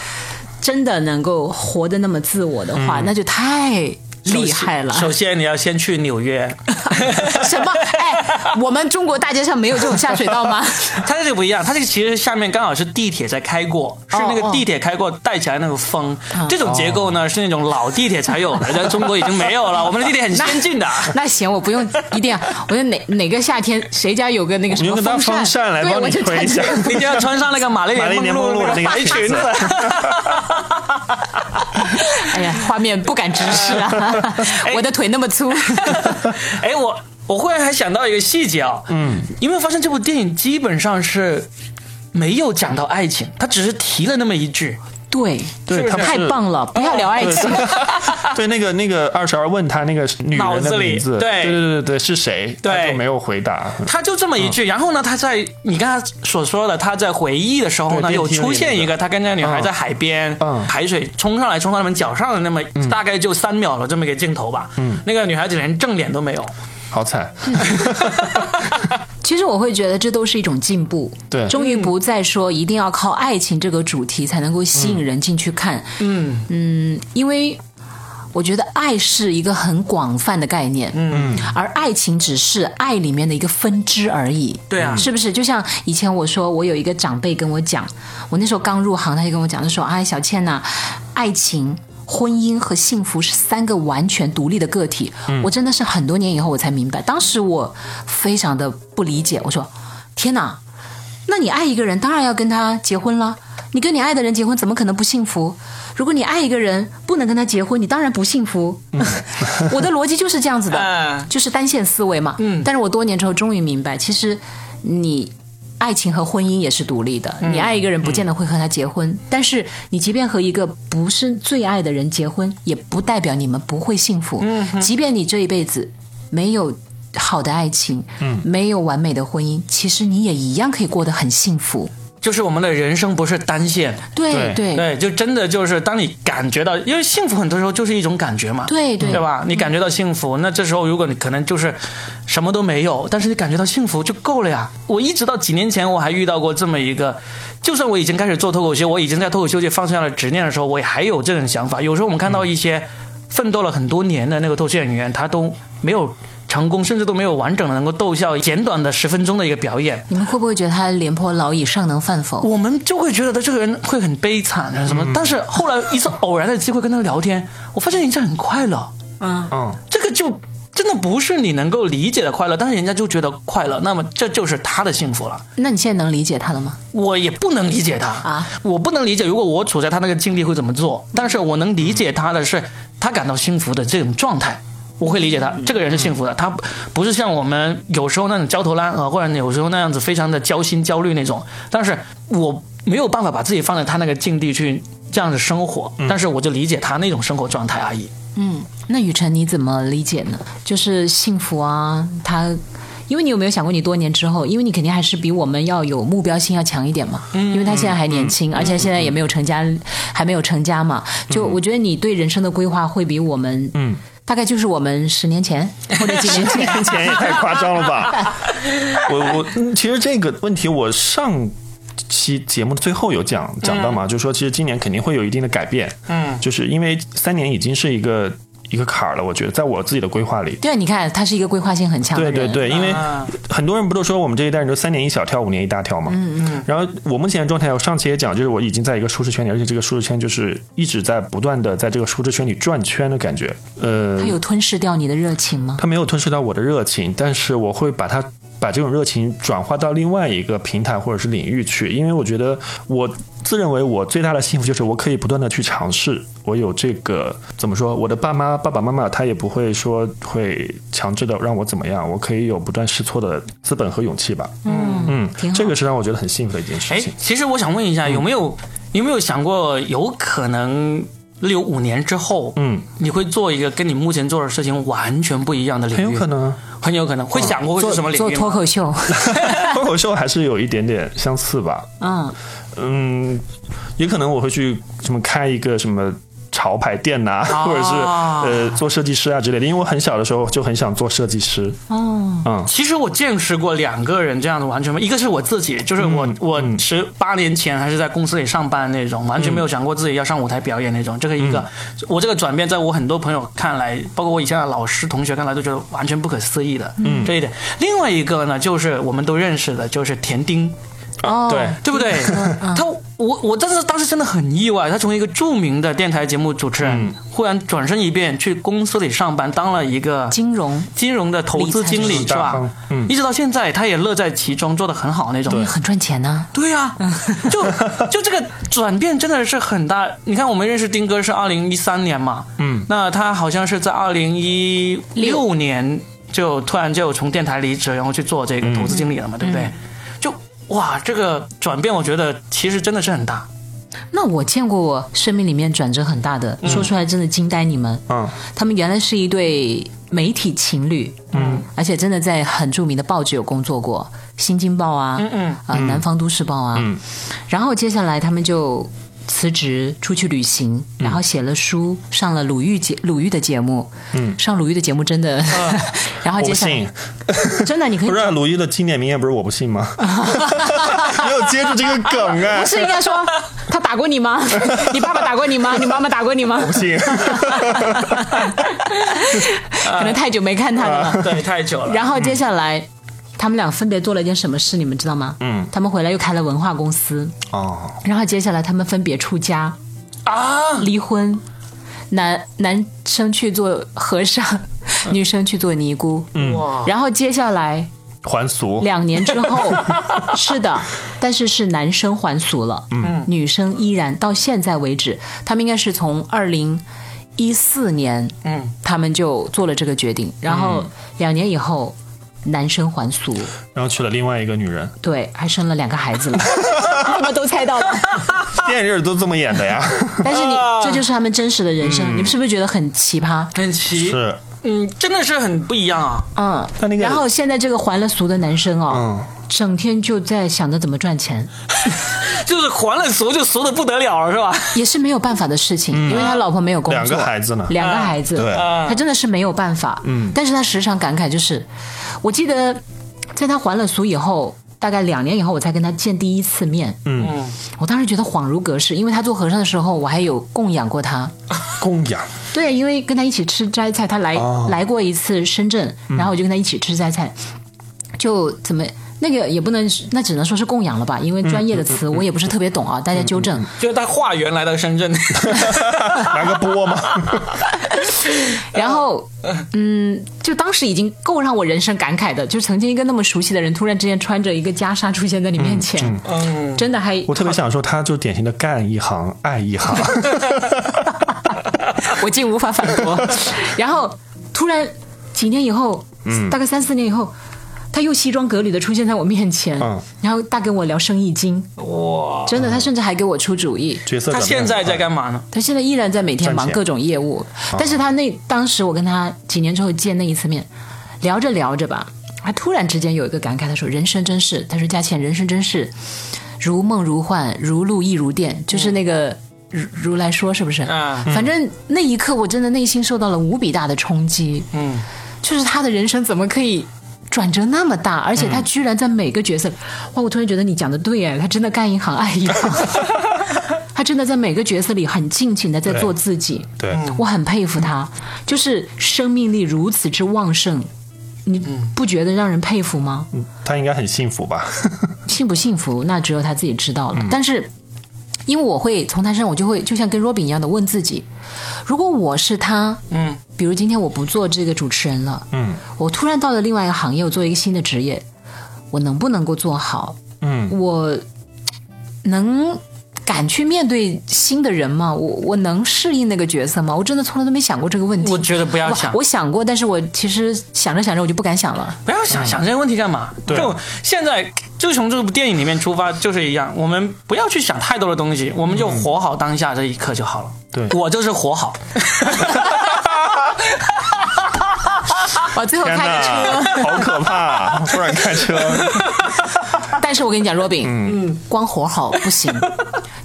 真的能够活得那么自我的话，那就太厉害了。首先你要先去纽约，[laughs] 什么？哎，我们中国大街上没有这种下水道吗？[laughs] 它这个不一样，它这个其实下面刚好是地铁在开过，是那个地铁开过带起来那个风。这种结构呢是那种老地铁才有的，在中国已经没有了。[laughs] 我们的地铁很先进的。那行，我不用一定要，我说哪哪个夏天谁家有个那个什么风风扇来对，帮你我就吹一下穿着一定要穿上那个玛丽莲梦露的那个白裙子。哎呀，画面不敢直视啊，[laughs] 我的腿那么粗。[laughs] 哎，我我忽然还想到一个细节啊，嗯，有没有发现这部电影基本上是没有讲到爱情，他只是提了那么一句。对，对是太棒了！不要聊爱情，对，那个那个二十二问他那个女人脑子里的名字，对。对对对对是谁？对。没有回答。他就这么一句，然后呢，他在你刚才所说的，他在回忆的时候呢，有出现一个他跟那个女孩在海边，嗯。海水冲上来冲到他们脚上的那么、大概就三秒的这么一个镜头吧，嗯，那个女孩子连正脸都没有，好惨，[laughs] 其实我会觉得这都是一种进步。对终于不再说一定要靠爱情这个主题才能够吸引人进去看。嗯嗯，因为我觉得爱是一个很广泛的概念，嗯，而爱情只是爱里面的一个分支而已。对啊是不是？就像以前我说，我有一个长辈跟我讲，我那时候刚入行，他就跟我讲，他说：“哎，小倩呐、爱情。”婚姻和幸福是三个完全独立的个体，我真的是很多年以后我才明白，当时我非常的不理解。我说：“天哪，那你爱一个人，当然要跟他结婚了。你跟你爱的人结婚，怎么可能不幸福？如果你爱一个人，不能跟他结婚，你当然不幸福。[laughs] 我的逻辑就是这样子的，嗯 [laughs] 就是单线思维嘛。嗯，但是我多年之后终于明白，其实你。爱情和婚姻也是独立的，你爱一个人不见得会和他结婚，但是你即便和一个不是最爱的人结婚，也不代表你们不会幸福。即便你这一辈子没有好的爱情，没有完美的婚姻，其实你也一样可以过得很幸福。就是我们的人生不是单线，对对。对，就真的就是当你感觉到，因为幸福很多时候就是一种感觉嘛，对对。对吧？你感觉到幸福，那这时候如果你可能就是什么都没有，但是你感觉到幸福就够了呀。我一直到几年前我还遇到过这么一个，就算我已经开始做脱口秀，我已经在脱口秀界放下了执念的时候，我也还有这种想法。有时候我们看到一些奋斗了很多年的那个脱口秀演员，他都没有成功，甚至都没有完整的能够逗笑简短的十分钟的一个表演。你们会不会觉得他廉颇老矣，尚能饭否？我们就会觉得他这个人会很悲惨啊什么，但是后来一次偶然的机会跟他聊天，我发现人家很快乐，嗯嗯，这个就真的不是你能够理解的快乐，但是人家就觉得快乐，那么这就是他的幸福了。那你现在能理解他了吗？我也不能理解他啊，我不能理解，如果我处在他那个境地会怎么做，但是我能理解他的是他感到幸福的这种状态。我会理解他，这个人是幸福的，他不是像我们有时候那种焦头烂额，或者有时候那样子非常的焦心焦虑那种。但是我没有办法把自己放在他那个境地去这样子生活，但是我就理解他那种生活状态而已。嗯，那雨辰你怎么理解呢？就是幸福啊，他。因为你有没有想过，你多年之后，因为你肯定还是比我们要有目标性要强一点嘛。嗯。因为他现在还年轻，而且现在也没有成家，还没有成家嘛。就我觉得你对人生的规划会比我们，嗯，大概就是我们十年前 [laughs] 或者几年前。年前也太夸张了吧！[laughs] 我我嗯其实这个问题我上。期节目的最后有讲讲到嘛，就是说其实今年肯定会有一定的改变，嗯，就是因为三年已经是一个一个坎儿了，我觉得在我自己的规划里，对啊，你看他是一个规划性很强的人。对对对，因为啊很多人不都说我们这一代人都三年一小跳，五年一大跳嘛。嗯嗯。然后我目前的状态，我上期也讲，就是我已经在一个舒适圈里，而且这个舒适圈就是一直在不断的在这个舒适圈里转圈的感觉。呃他，有吞噬掉你的热情吗？它没有吞噬掉我的热情，但是我会把它把这种热情转化到另外一个平台或者是领域去，因为我觉得我自认为我最大的幸福就是我可以不断的去尝试，我有这个怎么说，我的爸妈爸爸妈妈他也不会说会强制的让我怎么样，我可以有不断试错的资本和勇气吧。嗯嗯挺，好这个是让我觉得很幸福的一件事哎情，。其实我想问一下，有没有有没有想过，有可能六五年之后，嗯，你会做一个跟你目前做的事情完全不一样的领域？很有可，能啊，很有可能会想过会做是什么领域做脱？口秀，[laughs] 脱口秀还是有一点点相似吧。嗯，嗯，也可能我会去什么开一个什么潮牌店呐、哦 [laughs] 或者是呃做设计师啊之类的。因为我很小的时候就很想做设计师。哦，嗯，其实我见识过两个人这样的完全不，一个是我自己，就是我、我十八年前还是在公司里上班那种，完全没有想过自己要上舞台表演那种。这个一个，我这个转变，在我很多朋友看来，包括我以前的老师同学看来，都觉得完全不可思议的。嗯，这一点。另外一个呢，就是我们都认识的，就是田丁。哦，对，对不对？他我我当时当时真的很意外，他从一个著名的电台节目主持人，忽然转身一变去公司里上班，当了一个金融。金融的投资经理，是吧？嗯。一直到现在，他也乐在其中，做得很好那种。也很赚钱呢、对呀、就就这个转变真的是很大。你看，我们认识丁哥是二零一三年嘛，嗯，那他好像是在二零一六年就突然就从电台离职，然后去做这个投资经理了嘛，对不对？就哇，这个转变，我觉得其实真的是很大。那我见过我生命里面转折很大的，说出来真的惊呆你们。嗯，他们原来是一对媒体情侣，嗯，而且真的在很著名的报纸有工作过，《新京报》啊，嗯嗯，啊，《南方都市报》啊，嗯，然后接下来他们就辞职出去旅行，然后写了书，上了鲁豫节鲁豫的节目，嗯，上鲁豫的节目真的，[laughs] 然后接下来，[laughs] 真的你可以不是啊鲁豫的经典名言不是我不信吗？[laughs] 没有接住这个梗哎不，是应该说他打过你吗？你爸爸打过你吗？你妈妈打过你吗？我不信。可能太久没看他了。对，太久了。然后接下来，他们俩分别做了一件什么事，你们知道吗？嗯，他们回来又开了文化公司，哦，然后接下来他们分别出家、啊，离婚，男男生去做和尚，[laughs] 女生去做尼姑。嗯，哇，然后接下来还俗。两年之后，[laughs] 是的，但是是男生还俗了，嗯，女生依然到现在为止，他们应该是从二零一四年，嗯，他们就做了这个决定，然后两年以后，男生还俗，然后娶了另外一个女人，对，还生了两个孩子了，[laughs] 你们都猜到了，[laughs] 电影里都这么演的呀。[laughs] 但是你这就是他们真实的人生，你们是不是觉得很奇葩？很奇，是，嗯，真的是很不一样啊。嗯，他那个然后现在这个还了俗的男生哦，嗯整天就在想着怎么赚钱。[laughs] 就是还了俗就俗的不得了了，是吧？也是没有办法的事情，因为他老婆没有工作，两个孩子呢两个孩子，对啊他真的是没有办法。嗯，但是他时常感慨，就是我记得在他还了俗以后，大概两年以后，我才跟他见第一次面。嗯，我当时觉得恍如隔世，因为他做和尚的时候，我还有供养过他。供养，对，因为跟他一起吃斋菜，他来、哦来过一次深圳，然后我就跟他一起吃斋菜，就怎么。那个也不能，那只能说是供养了吧，因为专业的词我也不是特别懂啊，大家纠正。就是他化缘来到深圳，[laughs] 来个波嘛？[laughs] 然后，嗯，就当时已经够让我人生感慨的，就曾经一个那么熟悉的人，突然之间穿着一个袈裟出现在你面前，嗯，[laughs] 真的还我特别想说，他就典型的干一行爱一行。我竟无法反驳。然后突然几年以后，大概三四年以后，他又西装革履的出现在我面前，嗯。然后大跟我聊生意经，哇，真的，他甚至还给我出主意。他角色他现在在干嘛呢？他现在依然在每天忙各种业务，但是他那当时我跟他几年之后见那一次面，聊着聊着吧，他突然之间有一个感慨，他说：“人生真是，他说佳倩，人生真是如梦如幻，如露亦如电，就是那个如如来说是不是？嗯。反正那一刻我真的内心受到了无比大的冲击，嗯，就是他的人生怎么可以？”转折那么大，而且他居然在每个角色，哇！我突然觉得你讲的对哎，他真的干一行爱一行，[laughs] 他真的在每个角色里很尽情的在做自己。对，我很佩服他，就是生命力如此之旺盛，你不觉得让人佩服吗？他应该很幸福吧？[laughs] 幸不幸福，那只有他自己知道了。但是，因为我会从他身上，我就会就像跟 Robin 一样的问自己：如果我是他，嗯，比如今天我不做这个主持人了，嗯。我突然到了另外一个行业，我做一个新的职业，我能不能够做好？嗯，我能敢去面对新的人吗？我我能适应那个角色吗？我真的从来都没想过这个问题。我觉得不要想我，我想过，但是我其实想着想着我就不敢想了。不要想想这些问题干嘛？对就现在就从这部电影里面出发，就是一样，我们不要去想太多的东西，我们就活好当下这一刻就好了。对我就是活好。[laughs] 我最后开个车，好可怕！[laughs] 突然开车，但是我跟你讲，Robin，嗯，光活好不行，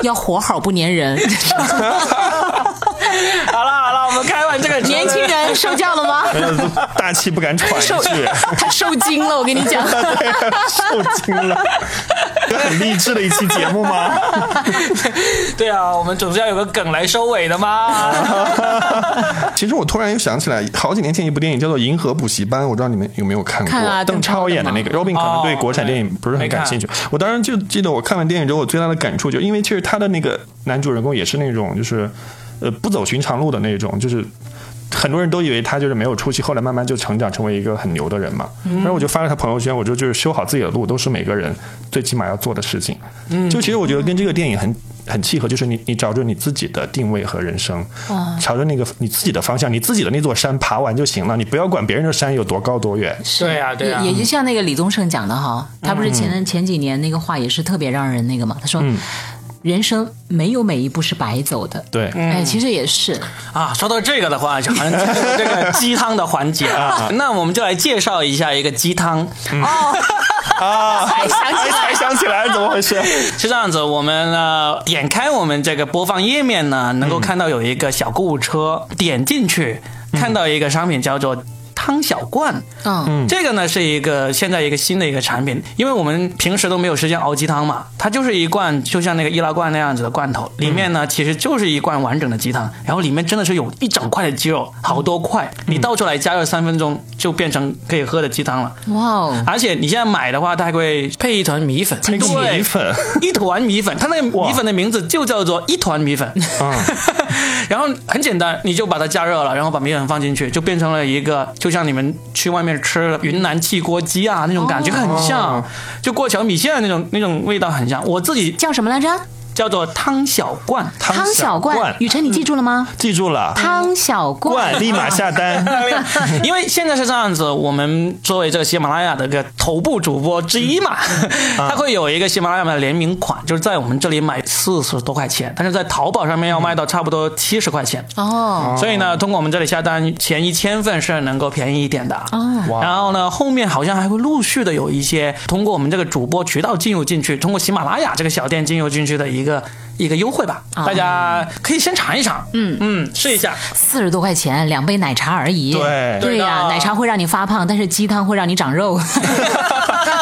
要活好不粘人。[laughs] 好了好了，我们开完这个年轻人受教了吗？大气不敢喘一受句，他受惊了，我跟你讲。[laughs] 受惊了。这很励志的一期节目吗？[laughs] 对啊，我们总是要有个梗来收尾的嘛。[laughs] 其实我突然又想起来，好几年前一部电影叫做《银河补习班》，我不知道你们有没有看过？看啊邓邓超演的那个。Robin 可能对哦国产电影不是很感兴趣。我当时就记得我看完电影之后，我最大的感触就因为其实他的那个男主人公也是那种就是呃不走寻常路的那种，就是。很多人都以为他就是没有出息，后来慢慢就成长成为一个很牛的人嘛。然后我就发了他朋友圈，我说就是修好自己的路，都是每个人最起码要做的事情。就其实我觉得跟这个电影很很契合，就是你你找准你自己的定位和人生，朝着那个你自己的方向，你自己的那座山爬完就行了，你不要管别人的山有多高多远。对呀、对也就像那个李宗盛讲的哈，他不是前前几年那个话也是特别让人那个嘛，他说。人生没有每一步是白走的，对，哎，其实也是，啊，说到这个的话，就好像进入这个鸡汤的环节啊。那我们就来介绍一下一个鸡汤。哦。[laughs] 啊，才想起来。才想起来，怎么回事？[laughs] 是这样子，我们呢点开我们这个播放页面呢，能够看到有一个小购物车，点进去看到一个商品叫做。汤小罐，嗯，这个呢是一个现在一个新的一个产品，因为我们平时都没有时间熬鸡汤嘛，它就是一罐就像那个易拉罐那样子的罐头，里面呢其实就是一罐完整的鸡汤，然后里面真的是有一整块的鸡肉，好多块，你倒出来加热三分钟就变成可以喝的鸡汤了。哇哦，而且你现在买的话，它还会配一团米粉，配个粉，一团米粉，它那个米粉的名字就叫做一团米粉。[laughs] [laughs] 然后很简单，你就把它加热了，然后把米粉放进去，就变成了一个，就像你们去外面吃云南汽锅鸡啊那种感觉很像，就过桥米线那种那种味道很像。我自己叫什么来着？叫做汤小罐。汤小罐罐，，雨辰你记住了吗？记住了，汤小罐，立马下单。[laughs] 因为现在是这样子，我们作为这个喜马拉雅的一个头部主播之一嘛，[laughs] [laughs] 它会有一个喜马拉雅的联名款，就是在我们这里买四十多块钱，但是在淘宝上面要卖到差不多七十块钱。哦，所以呢，通过我们这里下单，前一千份是能够便宜一点的。哦然后呢，后面好像还会陆续的有一些通过我们这个主播渠道进入进去，通过喜马拉雅这个小店进入进去的一个一个优惠吧，哦大家可以先尝一尝，嗯嗯，试一下。四十多块钱，两杯奶茶而已。对对呀、奶茶会让你发胖，但是鸡汤会让你长肉。[laughs]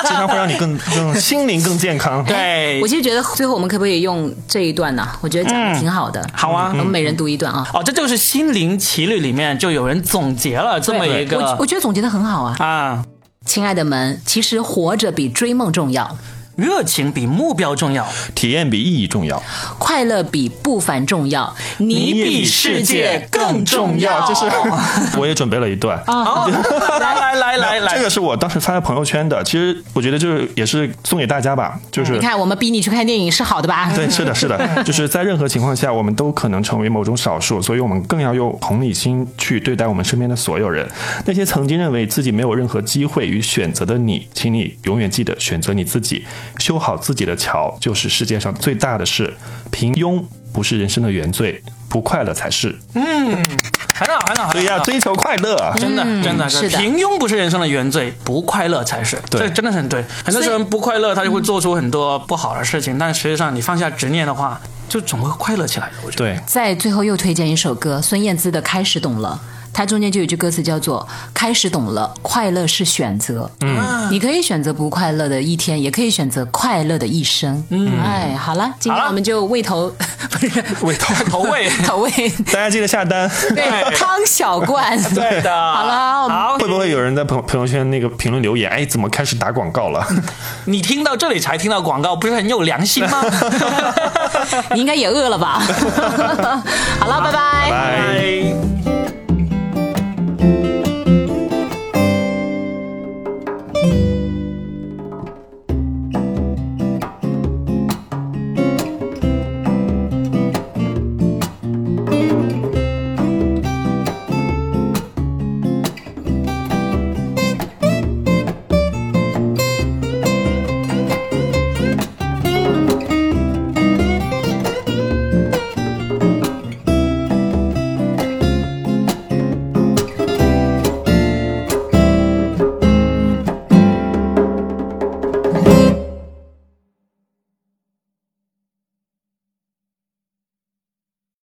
鸡汤会让你更更心灵更健康。对我，其实觉得最后我们可不可以用这一段呢、我觉得讲的挺好的。好啊我们每人读一段啊。哦，这就是《心灵奇旅》里面就有人总结了这么一我个我觉得总结的很好啊。啊，亲爱的们，其实活着比追梦重要，热情比目标重要，体验比意义重要，快乐比不凡重要，你比世界更重要。这是。[laughs] 我也准备了一段。好，来来来来来，这个是我当时发在朋友圈的，其实我觉得就是也是送给大家吧，就是你看，我们逼你去看电影是好的吧？对，是的，是的，[laughs] 就是在任何情况下，我们都可能成为某种少数，所以我们更要用同理心去对待我们身边的所有人。那些曾经认为自己没有任何机会与选择的你，请你永远记得选择你自己，修好自己的桥，就是世界上最大的事。平庸不是人生的原罪，不快乐才是。嗯很好很好，所以要追求快乐。真的，真的嗯是的平庸不是人生的原罪，不快乐才是。对这真的是很对。很多时候不快乐，他就会做出很多不好的事情，但实际上你放下执念的话，就总会快乐起来的。我觉得。对，在最后又推荐一首歌，孙燕姿的《开始懂了》。它中间就有一句歌词叫做“开始懂了，快乐是选择”。嗯，你可以选择不快乐的一天，也可以选择快乐的一生。嗯，哎，好了，今天我们就喂头，不是 [laughs] 喂头。投喂，投喂，大家记得下单。对，汤小罐。对的。好了我们好，会不会有人在朋朋友圈那个评论留言？哎，怎么开始打广告了？[laughs] 你听到这里才听到广告，不是很有良心吗？[laughs] 你应该也饿了吧？好了，拜拜。拜。拜。